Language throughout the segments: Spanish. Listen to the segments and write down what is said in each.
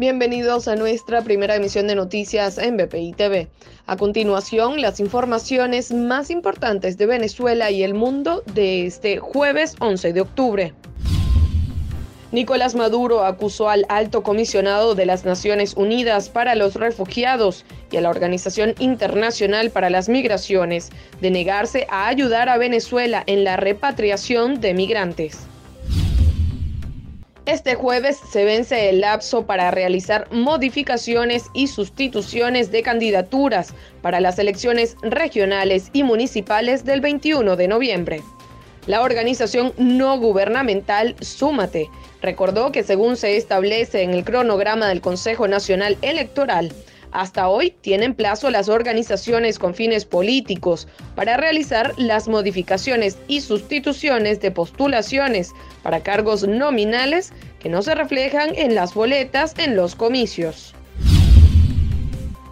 Bienvenidos a nuestra primera emisión de noticias en BPI TV. A continuación, las informaciones más importantes de Venezuela y el mundo de este jueves 11 de octubre. Nicolás Maduro acusó al alto comisionado de las Naciones Unidas para los Refugiados y a la Organización Internacional para las Migraciones de negarse a ayudar a Venezuela en la repatriación de migrantes. Este jueves se vence el lapso para realizar modificaciones y sustituciones de candidaturas para las elecciones regionales y municipales del 21 de noviembre. La organización no gubernamental Súmate recordó que según se establece en el cronograma del Consejo Nacional Electoral, hasta hoy tienen plazo las organizaciones con fines políticos para realizar las modificaciones y sustituciones de postulaciones para cargos nominales que no se reflejan en las boletas en los comicios.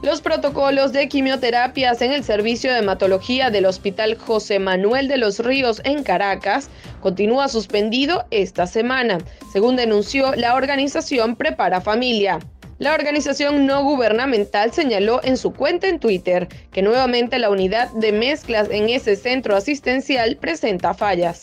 Los protocolos de quimioterapias en el servicio de hematología del Hospital José Manuel de los Ríos en Caracas continúa suspendido esta semana, según denunció la organización Prepara Familia. La organización no gubernamental señaló en su cuenta en Twitter que nuevamente la unidad de mezclas en ese centro asistencial presenta fallas.